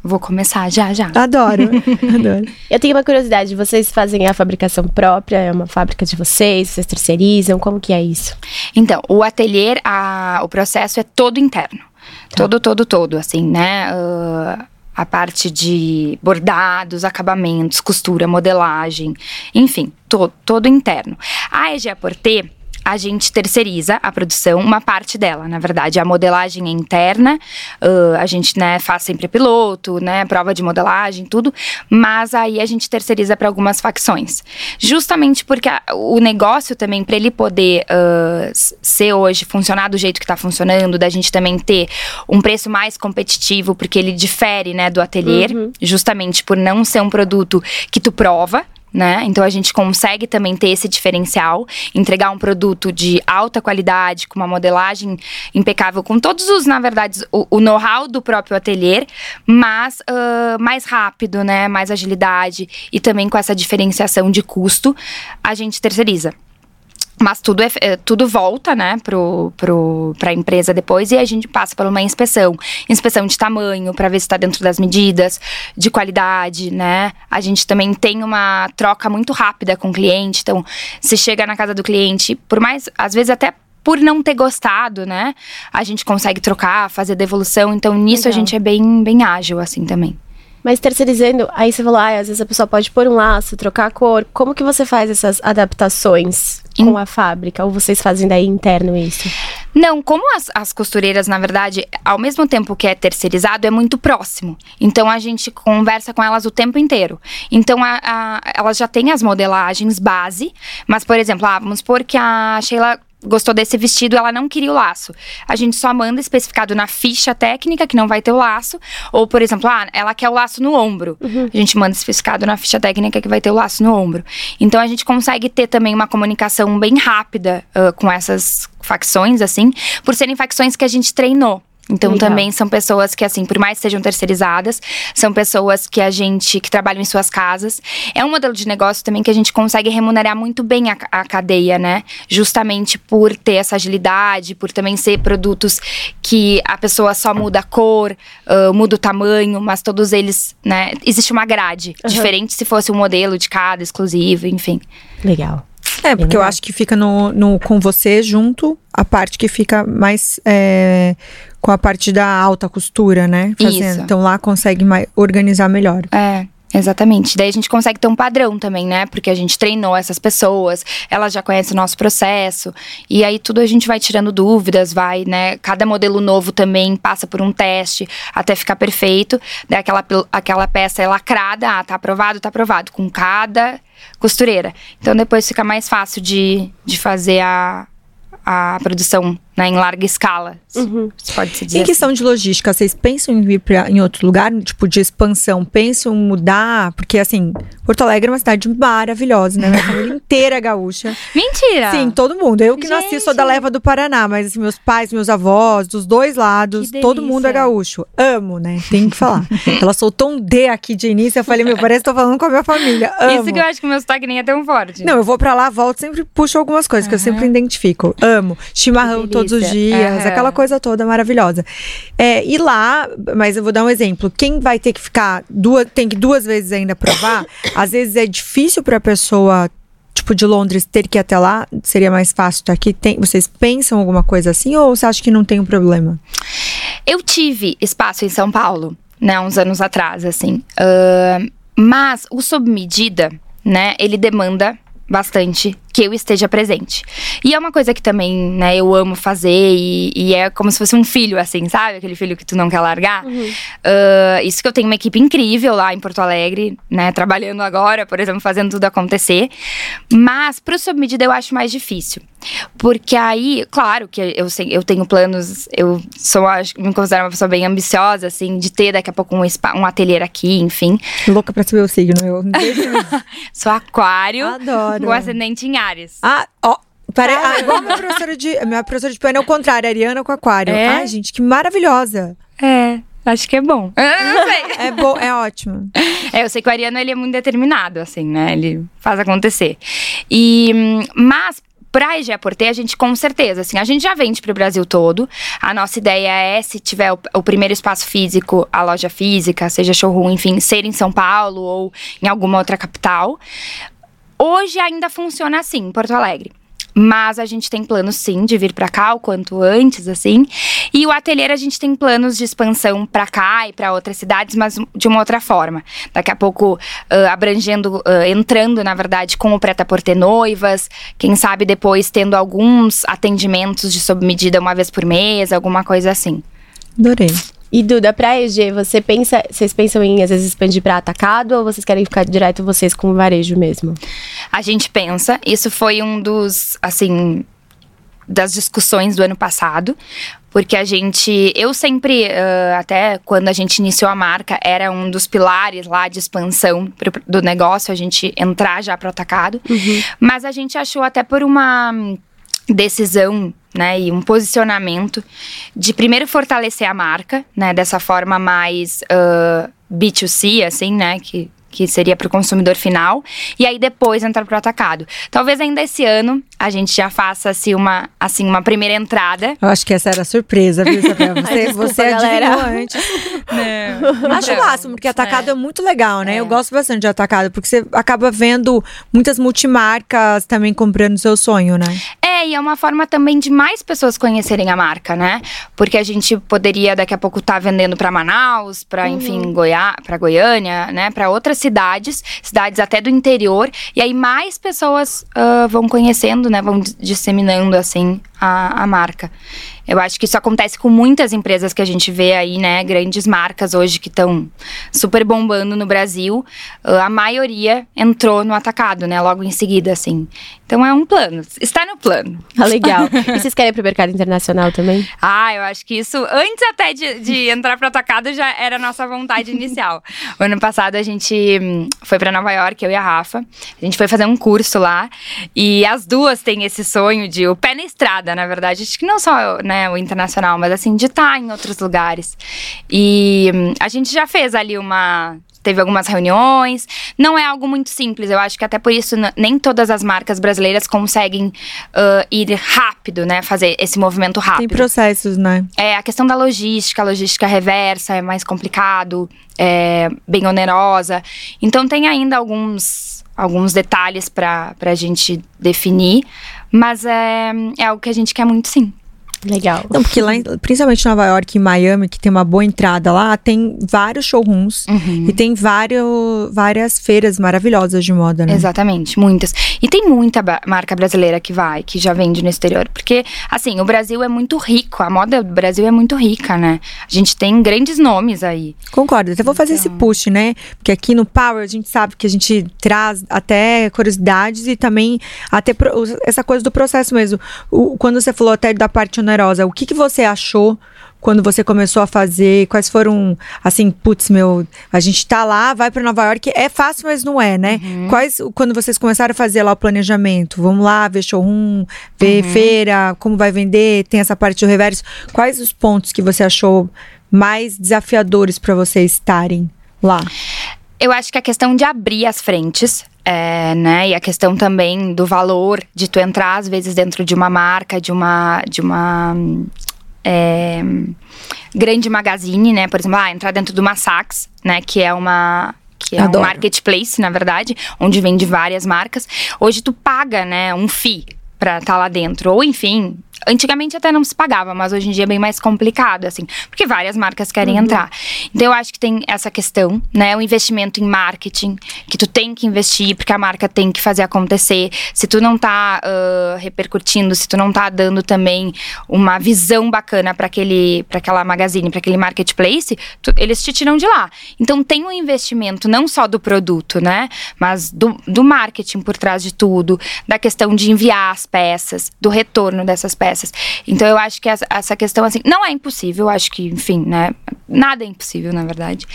Vou começar já, já. Adoro, adoro. Eu tenho uma curiosidade, vocês fazem a fabricação própria? É uma fábrica de vocês? Vocês terceirizam? Como que é isso? Então, o ateliê, a, o processo é todo interno. Tá. Todo, todo, todo, assim, né? Uh, a parte de bordados, acabamentos, costura, modelagem, enfim, to, todo interno. A EGA Porter a gente terceiriza a produção, uma parte dela, na verdade. A modelagem é interna, uh, a gente né, faz sempre piloto, né, prova de modelagem, tudo, mas aí a gente terceiriza para algumas facções. Justamente porque a, o negócio também, para ele poder uh, ser hoje, funcionar do jeito que está funcionando, da gente também ter um preço mais competitivo, porque ele difere né, do ateliê, uhum. justamente por não ser um produto que tu prova, né? Então a gente consegue também ter esse diferencial, entregar um produto de alta qualidade, com uma modelagem impecável, com todos os, na verdade, o, o know-how do próprio ateliê, mas uh, mais rápido, né? Mais agilidade e também com essa diferenciação de custo, a gente terceiriza. Mas tudo, é, é, tudo volta, né, pro, pro, pra empresa depois e a gente passa por uma inspeção. Inspeção de tamanho, para ver se está dentro das medidas, de qualidade, né? A gente também tem uma troca muito rápida com o cliente. Então, se chega na casa do cliente, por mais, às vezes até por não ter gostado, né? A gente consegue trocar, fazer devolução. Então, nisso Legal. a gente é bem, bem ágil, assim, também. Mas terceirizando, aí você falou, ah, às vezes a pessoa pode pôr um laço, trocar a cor. Como que você faz essas adaptações com a fábrica? Ou vocês fazem daí interno isso? Não, como as, as costureiras, na verdade, ao mesmo tempo que é terceirizado, é muito próximo. Então a gente conversa com elas o tempo inteiro. Então a, a, elas já têm as modelagens base, mas, por exemplo, ah, vamos supor que a Sheila gostou desse vestido, ela não queria o laço. A gente só manda especificado na ficha técnica que não vai ter o laço, ou por exemplo, ah, ela quer o laço no ombro. Uhum. A gente manda especificado na ficha técnica que vai ter o laço no ombro. Então a gente consegue ter também uma comunicação bem rápida uh, com essas facções assim, por serem facções que a gente treinou. Então Legal. também são pessoas que, assim, por mais que sejam terceirizadas, são pessoas que a gente que trabalham em suas casas. É um modelo de negócio também que a gente consegue remunerar muito bem a, a cadeia, né? Justamente por ter essa agilidade, por também ser produtos que a pessoa só muda a cor, uh, muda o tamanho, mas todos eles, né? Existe uma grade. Uhum. Diferente se fosse um modelo de cada, exclusivo, enfim. Legal. É, porque eu acho que fica no, no, com você junto a parte que fica mais é, com a parte da alta costura, né? Fazendo. Isso. Então lá consegue mais, organizar melhor. É. Exatamente. Daí a gente consegue ter um padrão também, né? Porque a gente treinou essas pessoas, elas já conhecem o nosso processo. E aí tudo a gente vai tirando dúvidas, vai, né? Cada modelo novo também passa por um teste até ficar perfeito. Daí aquela, aquela peça é lacrada, ah, tá aprovado, tá aprovado. Com cada costureira. Então depois fica mais fácil de, de fazer a, a produção né, em larga escala, uhum. pode se dizer. Em questão assim. de logística, vocês pensam em vir pra, em outro lugar, tipo de expansão? Pensam em mudar? Porque, assim, Porto Alegre é uma cidade maravilhosa, né? Minha família inteira é gaúcha. Mentira! Sim, todo mundo. Eu que Gente. nasci sou da leva do Paraná, mas assim, meus pais, meus avós, dos dois lados, todo mundo é gaúcho. Amo, né? Tem que falar. Ela soltou um D aqui de início, eu falei, meu, parece que tô falando com a minha família. Amo. Isso que eu acho que o meu sotaque nem é tão forte. Não, eu vou pra lá, volto, sempre puxo algumas coisas uhum. que eu sempre identifico. Amo. Chimarrão todo todos os dias, uhum. aquela coisa toda maravilhosa. É, e lá, mas eu vou dar um exemplo. Quem vai ter que ficar duas, tem que duas vezes ainda provar, às vezes é difícil para a pessoa tipo de Londres ter que ir até lá, seria mais fácil estar aqui. Tem, vocês pensam alguma coisa assim ou você acha que não tem um problema? Eu tive espaço em São Paulo, né, uns anos atrás, assim. Uh, mas o sob medida, né, ele demanda bastante que eu esteja presente. E é uma coisa que também, né, eu amo fazer e, e, é como se fosse um filho, assim, sabe? Aquele filho que tu não quer largar. Uhum. Uh, isso que eu tenho uma equipe incrível lá em Porto Alegre, né, trabalhando agora, por exemplo, fazendo tudo acontecer. Mas pro sob medida eu acho mais difícil. Porque aí, claro que eu, eu tenho planos, eu sou, acho, me considero uma pessoa bem ambiciosa, assim, de ter daqui a pouco um, spa, um ateliê aqui, enfim. Louca pra saber o signo, eu. sou aquário. Adoro. Com ascendente em Ares. Ah, ó. Pare... Ah, igual minha professora de. Minha professora de piano é o contrário, Ariana com aquário. É? Ai, gente, que maravilhosa. É. Acho que é bom. Eu não sei. é bom, é ótimo. É, eu sei que o Ariano ele é muito determinado, assim, né? Ele faz acontecer. E, mas Pra EG Porter, a gente com certeza, assim, a gente já vende para o Brasil todo. A nossa ideia é, se tiver o, o, primeiro espaço físico, a loja física, seja showroom, enfim, ser em São Paulo ou em alguma outra capital. Hoje ainda funciona assim, em Porto Alegre. Mas a gente tem planos sim de vir para cá o quanto antes, assim. E o ateliê a gente tem planos de expansão para cá e para outras cidades, mas de uma outra forma. Daqui a pouco uh, abrangendo, uh, entrando, na verdade, com o Preta por ter noivas. Quem sabe depois tendo alguns atendimentos de sob medida uma vez por mês, alguma coisa assim. Adorei. E Duda, pra EG, você pensa, vocês pensam em às vezes expandir para atacado ou vocês querem ficar direto vocês com o varejo mesmo? A gente pensa, isso foi um dos, assim, das discussões do ano passado, porque a gente, eu sempre, uh, até quando a gente iniciou a marca, era um dos pilares lá de expansão pro, do negócio, a gente entrar já pro atacado, uhum. mas a gente achou até por uma decisão né, e um posicionamento de primeiro fortalecer a marca, né, dessa forma mais uh, B2C, assim, né, que que seria para o consumidor final, e aí depois entrar para o atacado. Talvez ainda esse ano a gente já faça assim uma, assim, uma primeira entrada. Eu acho que essa era a surpresa, viu, Isabel? Você, Ai, desculpa, você antes. Não. Acho então, máximo, porque atacado é, é muito legal, né? É. Eu gosto bastante de atacado, porque você acaba vendo muitas multimarcas também comprando seu sonho, né? É, e é uma forma também de mais pessoas conhecerem a marca, né? Porque a gente poderia daqui a pouco estar tá vendendo para Manaus, para uhum. enfim, Goiá, para Goiânia, né, para outras cidades, cidades até do interior, e aí mais pessoas uh, vão conhecendo, né, vão disseminando assim a, a marca. Eu acho que isso acontece com muitas empresas que a gente vê aí, né? Grandes marcas hoje que estão super bombando no Brasil. A maioria entrou no atacado, né? Logo em seguida, assim. Então é um plano. Está no plano. Ah, legal. e vocês querem ir pro mercado internacional também? Ah, eu acho que isso, antes até de, de entrar pro atacado, já era a nossa vontade inicial. o ano passado a gente hum, foi para Nova York, eu e a Rafa. A gente foi fazer um curso lá. E as duas têm esse sonho de o pé na estrada, na verdade. Acho que não só, né? Né, o internacional, mas assim, de estar em outros lugares. E hum, a gente já fez ali uma teve algumas reuniões. Não é algo muito simples. Eu acho que até por isso nem todas as marcas brasileiras conseguem uh, ir rápido, né? Fazer esse movimento rápido. Tem processos, né? É, a questão da logística, a logística reversa é mais complicado, é bem onerosa. Então tem ainda alguns, alguns detalhes para a gente definir. Mas é, é algo que a gente quer muito sim. Legal. Não, porque lá, principalmente em Nova York e Miami, que tem uma boa entrada lá, tem vários showrooms uhum. e tem vários, várias feiras maravilhosas de moda, né? Exatamente, muitas. E tem muita marca brasileira que vai, que já vende no exterior. Porque, assim, o Brasil é muito rico, a moda do Brasil é muito rica, né? A gente tem grandes nomes aí. Concordo, até vou fazer então... esse push, né? Porque aqui no Power a gente sabe que a gente traz até curiosidades e também até essa coisa do processo mesmo. O, quando você falou até da parte onerosa, o que, que você achou quando você começou a fazer? Quais foram, assim, putz, meu, a gente tá lá, vai para Nova York, é fácil, mas não é, né? Uhum. Quais, quando vocês começaram a fazer lá o planejamento? Vamos lá, ver showroom, ver uhum. feira, como vai vender, tem essa parte do reverso. Quais os pontos que você achou mais desafiadores para vocês estarem lá? Eu acho que a questão de abrir as frentes, é, né? E a questão também do valor de tu entrar, às vezes, dentro de uma marca, de uma. De uma é, grande magazine, né? Por exemplo, ah, entrar dentro de uma Saks, né? Que é uma que é Adoro. um marketplace, na verdade, onde vende várias marcas. Hoje tu paga, né, um fee para estar tá lá dentro, ou enfim, Antigamente até não se pagava, mas hoje em dia é bem mais complicado, assim, porque várias marcas querem uhum. entrar. Então eu acho que tem essa questão, né? O investimento em marketing, que tu tem que investir, porque a marca tem que fazer acontecer. Se tu não tá uh, repercutindo, se tu não tá dando também uma visão bacana para aquele, para aquela magazine, para aquele marketplace, tu, eles te tiram de lá. Então tem um investimento não só do produto, né? Mas do, do marketing por trás de tudo, da questão de enviar as peças, do retorno dessas peças. Então eu acho que essa questão, assim, não é impossível, acho que, enfim, né? Nada é impossível, na verdade.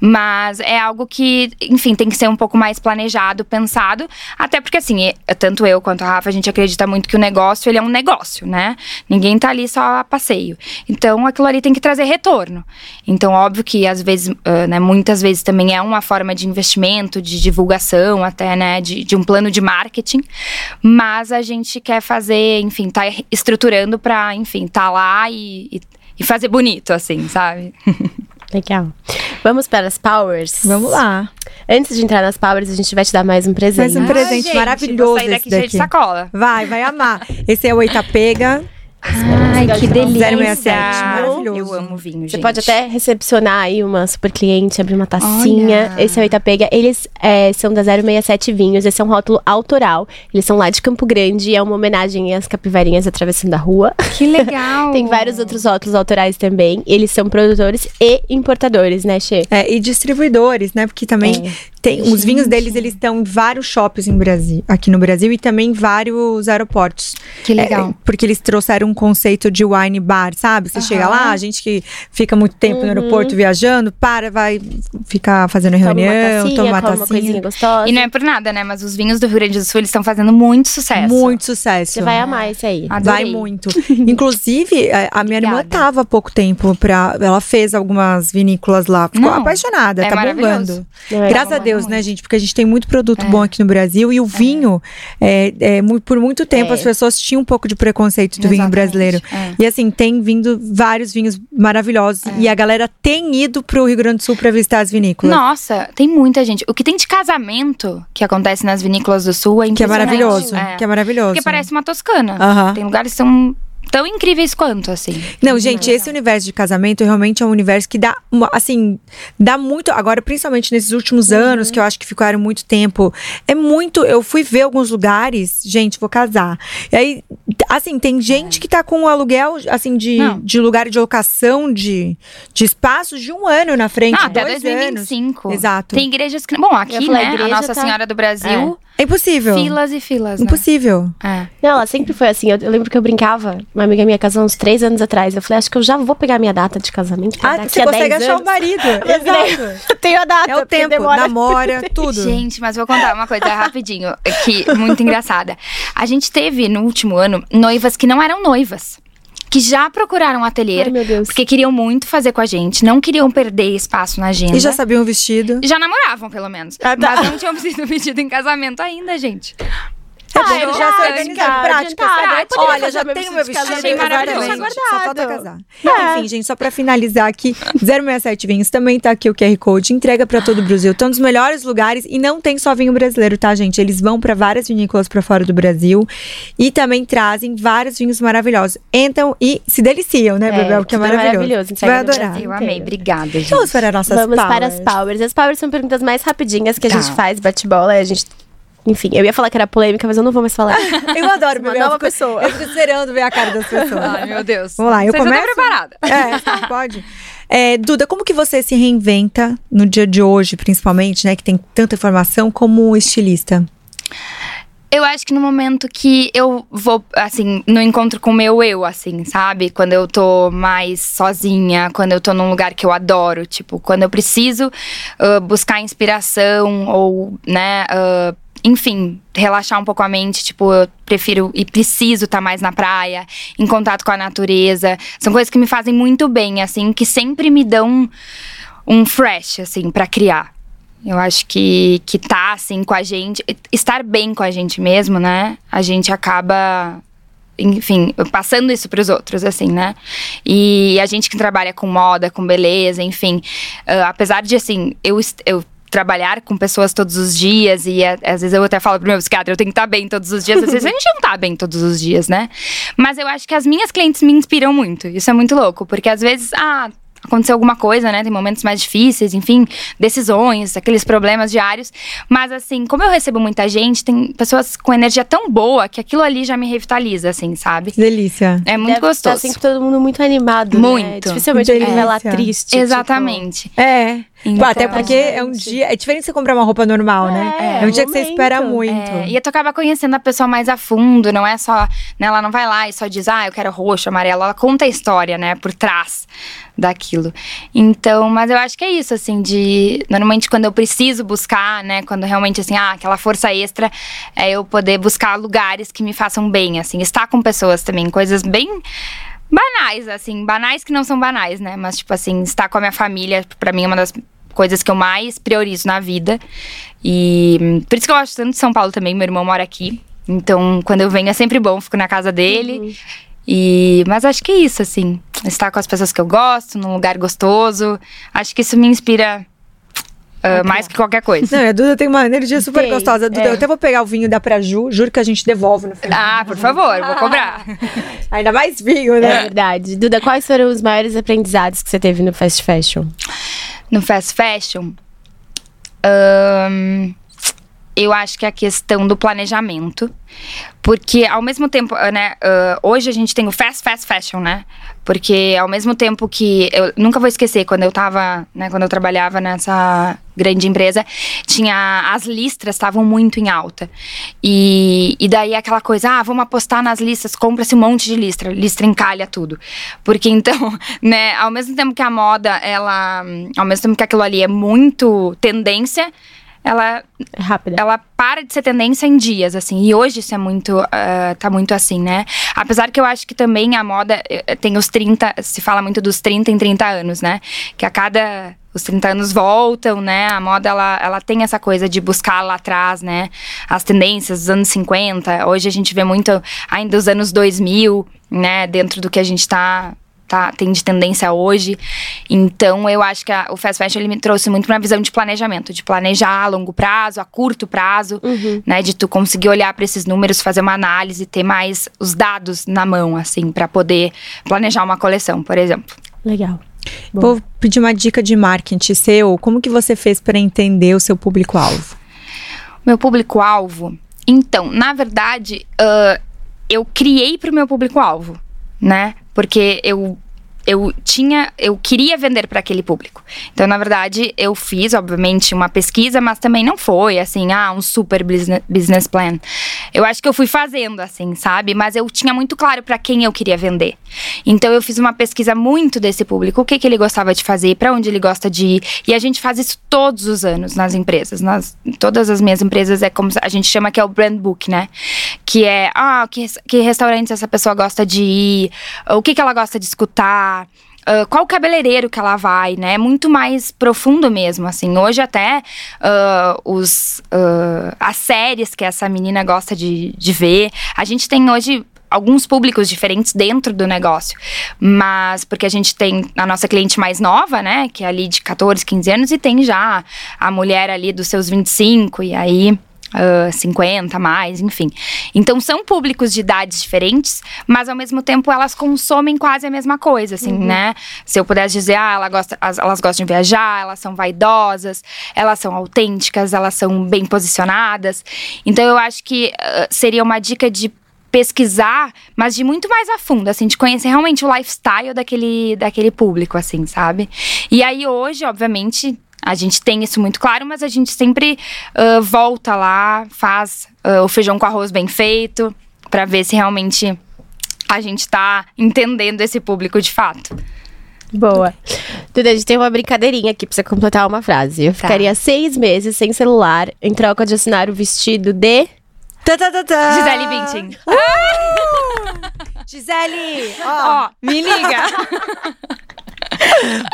Mas é algo que, enfim, tem que ser um pouco mais planejado, pensado. Até porque, assim, tanto eu quanto a Rafa, a gente acredita muito que o negócio, ele é um negócio, né? Ninguém tá ali só a passeio. Então aquilo ali tem que trazer retorno. Então, óbvio que às vezes, uh, né, muitas vezes também é uma forma de investimento, de divulgação, até, né, de, de um plano de marketing. Mas a gente quer fazer, enfim, tá estruturando pra, enfim, tá lá e, e, e fazer bonito, assim, sabe? Legal. Vamos para as powers? Vamos lá. Antes de entrar nas powers, a gente vai te dar mais um presente. Mais um presente ah, gente, maravilhoso. Vou sair daqui, esse daqui. de sacola. Vai, vai amar. Esse é o Itapega. Ai, que delícia. 067, maravilhoso. Eu amo vinho, gente. Você pode até recepcionar aí uma super cliente, abrir uma tacinha. Olha. Esse é o Itapega. Eles é, são da 067 Vinhos. Esse é um rótulo autoral. Eles são lá de Campo Grande. É uma homenagem às capivarinhas atravessando a rua. Que legal. Tem vários outros rótulos autorais também. Eles são produtores e importadores, né, Che? É, e distribuidores, né? Porque também é. Tem Gente. os vinhos deles, eles estão em vários shops em Brasil, aqui no Brasil e também em vários aeroportos. Que legal. É, porque eles trouxeram um conceito de wine bar, sabe? Você uhum. chega lá, a gente que fica muito tempo uhum. no aeroporto viajando, para, vai ficar fazendo reunião, toma uma tacinha. Uma coisinha gostosa. E não é por nada, né? Mas os vinhos do Rio Grande do Sul, eles estão fazendo muito sucesso. Muito sucesso. Você vai amar isso aí. Adorei. Vai muito. Inclusive, é, a minha Obrigada. irmã tava há pouco tempo pra. Ela fez algumas vinícolas lá. Ficou não, apaixonada, é tá bombando. É Graças a Deus Deus, né, gente? Porque a gente tem muito produto é. bom aqui no Brasil e o vinho, é, é, por muito tempo, as pessoas tinham um pouco de preconceito do Exatamente. vinho brasileiro. E assim, tem vindo vários vinhos maravilhosos e a galera tem ido pro Rio Grande do Sul para visitar as vinícolas. Nossa, tem muita gente. O que tem de casamento que acontece nas vinícolas do Sul é Que é maravilhoso. Que é maravilhoso. Porque parece uma toscana. Uh -huh. Tem lugares que são tão incríveis quanto, assim. Não, gente, esse universo de casamento realmente é um universo que dá, assim, dá muito. Agora, principalmente nesses últimos uhum. anos, que eu acho que ficaram muito tempo. É muito. Eu fui ver alguns lugares, gente, vou casar. E aí, assim, tem gente é. que tá com um aluguel, assim, de, de lugar de locação de, de espaços de um ano na frente. Ah, até 2025. Anos. Exato. Tem igrejas que. Bom, aqui, né? A, a Nossa tá... Senhora do Brasil. É. É impossível. Filas e filas. Né? Impossível. É. Não, ela sempre foi assim. Eu, eu, lembro que eu brincava. Uma amiga minha casou uns três anos atrás. Eu falei, acho que eu já vou pegar minha data de casamento. Ah, você consegue achar anos. o marido. Exato. eu tenho a data. É o tempo, demora. namora, tudo. Gente, mas vou contar uma coisa rapidinho, que muito engraçada. A gente teve, no último ano, noivas que não eram noivas que já procuraram um ateliê, Ai, porque queriam muito fazer com a gente, não queriam perder espaço na agenda. E já sabiam o vestido? Já namoravam, pelo menos. Ah, tá. Mas não tinham sido vestido em casamento ainda, gente. É ah, eu já sei organizar práticas. Prática. Olha, já tenho meu vestido. Achei maravilhoso. Só falta casar. É. Enfim, gente, só pra finalizar aqui, 067 Vinhos também tá aqui o QR Code, entrega pra todo o Brasil. Estão nos melhores lugares e não tem só vinho brasileiro, tá, gente? Eles vão pra várias vinícolas pra fora do Brasil e também trazem vários vinhos maravilhosos. Entram e se deliciam, né, é, Bebel? Que é maravilhoso. maravilhoso. Você vai adorar. Eu amei, obrigada, gente. Vamos para as nossas Vamos powers. para as powers. As powers são perguntas mais rapidinhas que a tá. gente faz, bate-bola, a gente enfim, eu ia falar que era polêmica, mas eu não vou mais falar. eu adoro. Uma nova pessoa. Eu fico esperando ver a cara das pessoas. Ai, meu Deus. Vamos lá, eu Você começo. Tá preparada. É, pode. É, Duda, como que você se reinventa no dia de hoje, principalmente, né, que tem tanta informação, como estilista? Eu acho que no momento que eu vou, assim, no encontro com o meu eu, assim, sabe? Quando eu tô mais sozinha, quando eu tô num lugar que eu adoro, tipo, quando eu preciso uh, buscar inspiração ou, né, uh, enfim, relaxar um pouco a mente. Tipo, eu prefiro e preciso estar tá mais na praia, em contato com a natureza. São coisas que me fazem muito bem, assim, que sempre me dão um fresh, assim, para criar. Eu acho que, que tá, assim, com a gente, estar bem com a gente mesmo, né? A gente acaba enfim, passando isso para os outros, assim, né? E a gente que trabalha com moda, com beleza, enfim, uh, apesar de, assim, eu, eu trabalhar com pessoas todos os dias e é, às vezes eu até falo pro meu psiquiatra, eu tenho que estar bem todos os dias. Às vezes a gente não tá bem todos os dias, né? Mas eu acho que as minhas clientes me inspiram muito. Isso é muito louco, porque às vezes, ah, aconteceu alguma coisa, né? Tem momentos mais difíceis, enfim, decisões, aqueles problemas diários. Mas, assim, como eu recebo muita gente, tem pessoas com energia tão boa que aquilo ali já me revitaliza, assim, sabe? Delícia. É muito Deve gostoso. Tá sempre todo mundo muito animado. Né? Muito. Né? Dificilmente alguém vai lá triste. Tipo, Exatamente. Tipo... É. Então, Até porque é um dia. É diferente você comprar uma roupa normal, né? é, né? É, um dia momento. que você espera muito. É, e tu acaba conhecendo a pessoa mais a fundo, não é só. Né, ela não vai lá e só diz, ah, eu quero roxo, amarelo. Ela conta a história, né? Por trás daquilo. Então, mas eu acho que é isso, assim, de. Normalmente quando eu preciso buscar, né? Quando realmente, assim, ah, aquela força extra, é eu poder buscar lugares que me façam bem, assim. Estar com pessoas também, coisas bem banais, assim, banais que não são banais, né? Mas, tipo assim, estar com a minha família, para mim, é uma das coisas que eu mais priorizo na vida. E por isso que eu gosto tanto de São Paulo também, meu irmão mora aqui. Então, quando eu venho é sempre bom, fico na casa dele. Uhum. E, mas acho que é isso, assim. Estar com as pessoas que eu gosto, num lugar gostoso. Acho que isso me inspira Uh, mais que qualquer coisa. Não, a Duda tem uma energia super tem, gostosa. Duda, é. eu até vou pegar o vinho da pra Ju, juro que a gente devolve no final. Ah, por favor, vou cobrar. Ainda mais vinho, né? É verdade. Duda, quais foram os maiores aprendizados que você teve no Fast Fashion? No Fast Fashion? Um, eu acho que é a questão do planejamento. Porque ao mesmo tempo, né, uh, hoje a gente tem o fast, fast fashion, né? Porque ao mesmo tempo que eu nunca vou esquecer quando eu tava, né, quando eu trabalhava nessa grande empresa, tinha as listras estavam muito em alta. E, e daí aquela coisa, ah, vamos apostar nas listas, compra-se um monte de listra, listra encalha tudo. Porque então, né, ao mesmo tempo que a moda, ela, ao mesmo tempo que aquilo ali é muito tendência, ela é rápida. Ela para de ser tendência em dias, assim. E hoje isso é muito, uh, tá muito assim, né? Apesar que eu acho que também a moda eh, tem os 30, se fala muito dos 30 em 30 anos, né? Que a cada os 30 anos voltam, né? A moda, ela, ela tem essa coisa de buscar lá atrás, né? As tendências dos anos 50. Hoje a gente vê muito ainda os anos 2000, né? Dentro do que a gente tá tá, tem de tendência hoje. Então, eu acho que a, o Fast Fashion ele me trouxe muito uma visão de planejamento, de planejar a longo prazo, a curto prazo, uhum. né? De tu conseguir olhar para esses números, fazer uma análise, ter mais os dados na mão, assim, para poder planejar uma coleção, por exemplo. Legal. Vou pedir uma dica de marketing seu. Como que você fez para entender o seu público-alvo? Meu público-alvo? Então, na verdade, uh, eu criei para o meu público-alvo, né? Porque eu eu tinha, eu queria vender para aquele público. Então, na verdade, eu fiz, obviamente, uma pesquisa, mas também não foi assim, ah, um super business plan. Eu acho que eu fui fazendo assim, sabe? Mas eu tinha muito claro para quem eu queria vender. Então, eu fiz uma pesquisa muito desse público, o que, que ele gostava de fazer, para onde ele gosta de ir. E a gente faz isso todos os anos nas empresas. Nas, todas as minhas empresas é como a gente chama que é o brand book, né? Que é, ah, que, que restaurantes essa pessoa gosta de ir, o que, que ela gosta de escutar Uh, qual cabeleireiro que ela vai, né? É muito mais profundo mesmo, assim. Hoje até uh, os, uh, as séries que essa menina gosta de, de ver. A gente tem hoje alguns públicos diferentes dentro do negócio. Mas porque a gente tem a nossa cliente mais nova, né? Que é ali de 14, 15 anos, e tem já a mulher ali dos seus 25, e aí uh, 50 mais, enfim. Então são públicos de idades diferentes, mas ao mesmo tempo elas consomem quase a mesma coisa, assim, uhum. né? Se eu pudesse dizer, ah, ela gosta, elas gostam de viajar, elas são vaidosas, elas são autênticas, elas são bem posicionadas. Então eu acho que uh, seria uma dica de pesquisar, mas de muito mais a fundo, assim, de conhecer realmente o lifestyle daquele, daquele público, assim, sabe? E aí hoje, obviamente, a gente tem isso muito claro, mas a gente sempre uh, volta lá, faz uh, o feijão com arroz bem feito, para ver se realmente a gente tá entendendo esse público de fato. Boa. Duda, a gente tem uma brincadeirinha aqui pra você completar uma frase. Eu tá. ficaria seis meses sem celular em troca de assinar o vestido de. Tá, tá, tá, tá. Gisele Bündchen. Uh! Gisele! Ó, oh, me liga!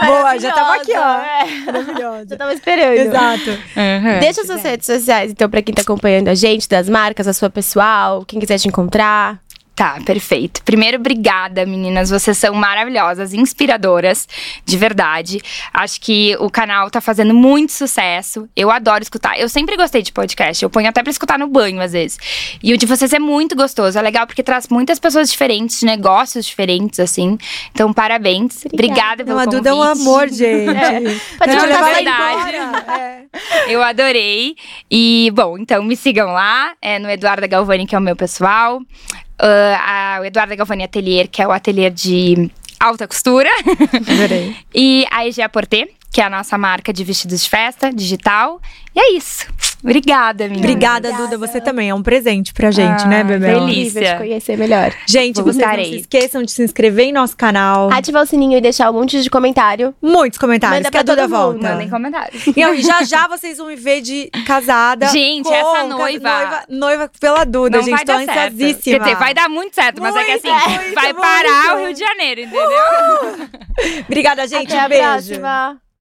Boa, já tava aqui, ó. É. Maravilhosa. Já tava esperando. Exato. Uhum. Deixa suas redes sociais, então, pra quem tá acompanhando a gente, das marcas, a sua pessoal, quem quiser te encontrar. Tá, perfeito. Primeiro, obrigada, meninas. Vocês são maravilhosas, inspiradoras, de verdade. Acho que o canal tá fazendo muito sucesso. Eu adoro escutar. Eu sempre gostei de podcast. Eu ponho até pra escutar no banho, às vezes. E o de vocês é muito gostoso. É legal porque traz muitas pessoas diferentes, negócios diferentes, assim. Então, parabéns. Obrigada, obrigada pelo Não, a Duda é um amor, gente. É. Pode Não, é verdade. É. Eu adorei. E, bom, então me sigam lá. É no Eduardo Galvani, que é o meu pessoal uh, a, o Eduardo Galvani Atelier, que é o ateliê de alta costura. Adorei. e a EGA Porter, que é a nossa marca de vestidos de festa digital. E é isso. Obrigada, minha. Obrigada, Obrigada, Duda. Você também é um presente pra gente, né, ah, né, Bebel? Delícia. de conhecer melhor. Gente, vocês não se esqueçam de se inscrever em nosso canal. Ativar o sininho e deixar um monte de comentário. Muitos comentários, Manda que a Duda volta. Mandem comentários. E já já vocês vão me ver de casada. Gente, com, essa noiva. noiva. Noiva pela Duda, não gente. Tô ansiosíssima. Quer dizer, vai dar muito certo, muito, mas é que assim, muito, vai muito. parar o Rio de Janeiro, entendeu? Uh! Obrigada, gente. Até um beijo. Próxima.